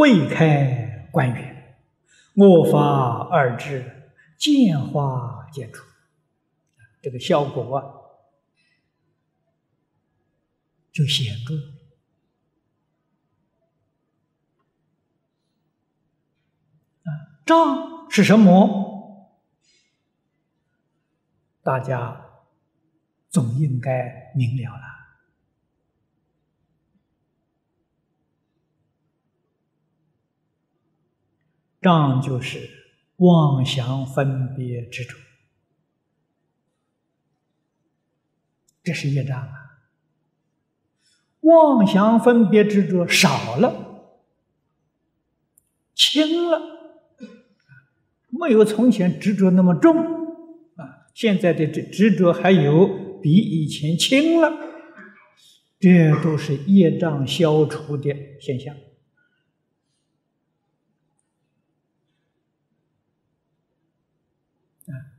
未开观远，我法二致，见花见出，这个效果，就显著。啊，障是什么？大家总应该明了了。障就是妄想分别执着，这是业障啊！妄想分别执着少了，轻了，没有从前执着那么重啊！现在的执执着还有比以前轻了，这都是业障消除的现象。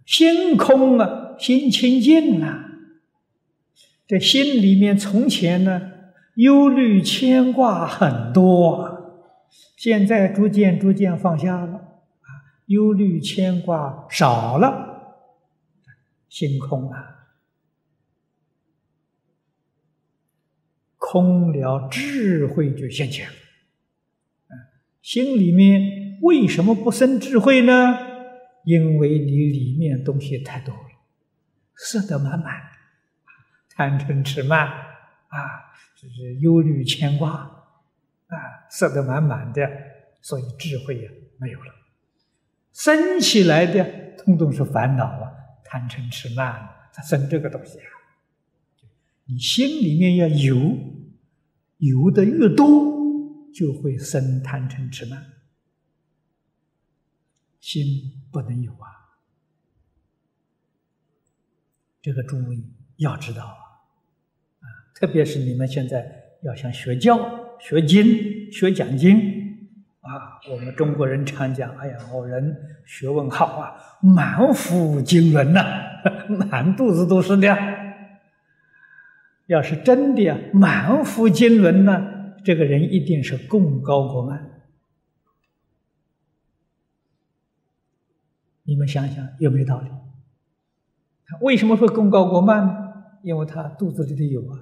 心空啊，心清净了。这心里面从前呢，忧虑牵挂很多，现在逐渐逐渐放下了，啊，忧虑牵挂少了，心空了，空了，智慧就现前了。心里面为什么不生智慧呢？因为你里面东西太多了，色得满满，贪嗔痴慢啊，就是忧虑牵挂啊，色得满满的，所以智慧呀没有了，生起来的通通是烦恼啊，贪嗔痴慢，它生这个东西啊。你心里面要有，有的越多，就会生贪嗔痴慢。心不能有啊！这个诸位要知道啊，特别是你们现在要想学教、学经、学讲经啊，我们中国人常讲：“哎呀，我人学问好啊，满腹经纶呐，满肚子都是的。”要是真的满腹经纶呢，这个人一定是功高过慢。你们想想有没有道理？他为什么会功高过慢呢？因为他肚子里的有啊，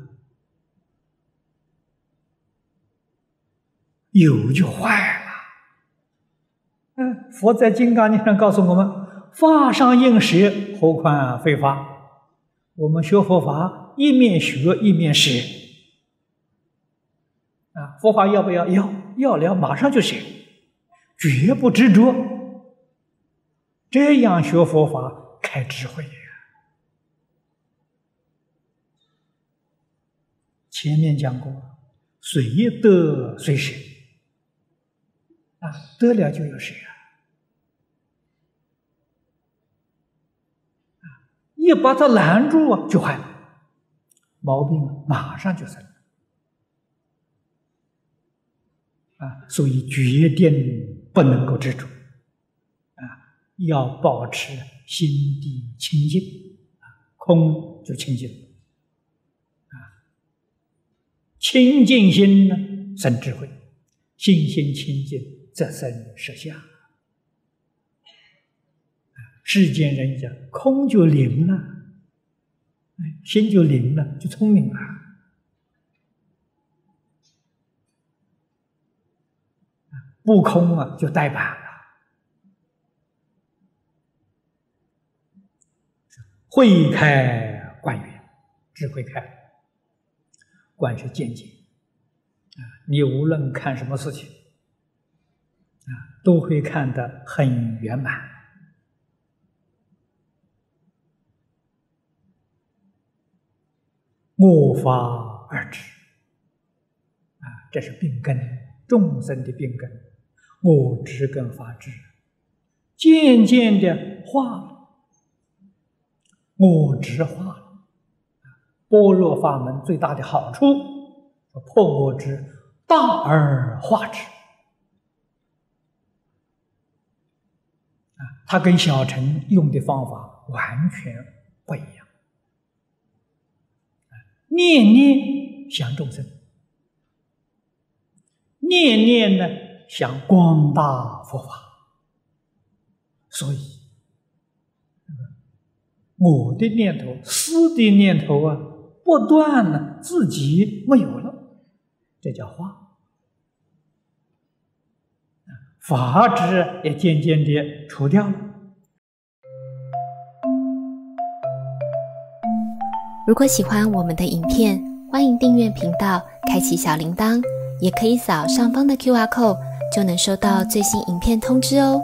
有就坏了。嗯，佛在《金刚经》上告诉我们：“法上应舍，何况非法？”我们学佛法，一面学一面舍。啊，佛法要不要？要，要了马上就学，绝不执着。这样学佛法开智慧！前面讲过，随得随舍啊，得了就有舍啊，一把它拦住啊，就坏了，毛病马上就生了啊，所以决定不能够执着。要保持心地清净，空就清净啊。清净心呢，生智慧；心心清净，则生实相。世间人讲空就灵了，心就灵了，就聪明了。不空啊，就呆板了。慧开观远，智慧开，观是见解啊！你无论看什么事情啊，都会看得很圆满。我法而知啊，这是病根，众生的病根，我知跟法知，渐渐的化了。我执化了，般若法门最大的好处，破我执，大而化之。啊，他跟小乘用的方法完全不一样。念念想众生，念念呢想光大佛法，所以我的念头、私的念头啊，不断了，自己没有了，这叫化，法执也渐渐的除掉了。如果喜欢我们的影片，欢迎订阅频道，开启小铃铛，也可以扫上方的 Q R code，就能收到最新影片通知哦。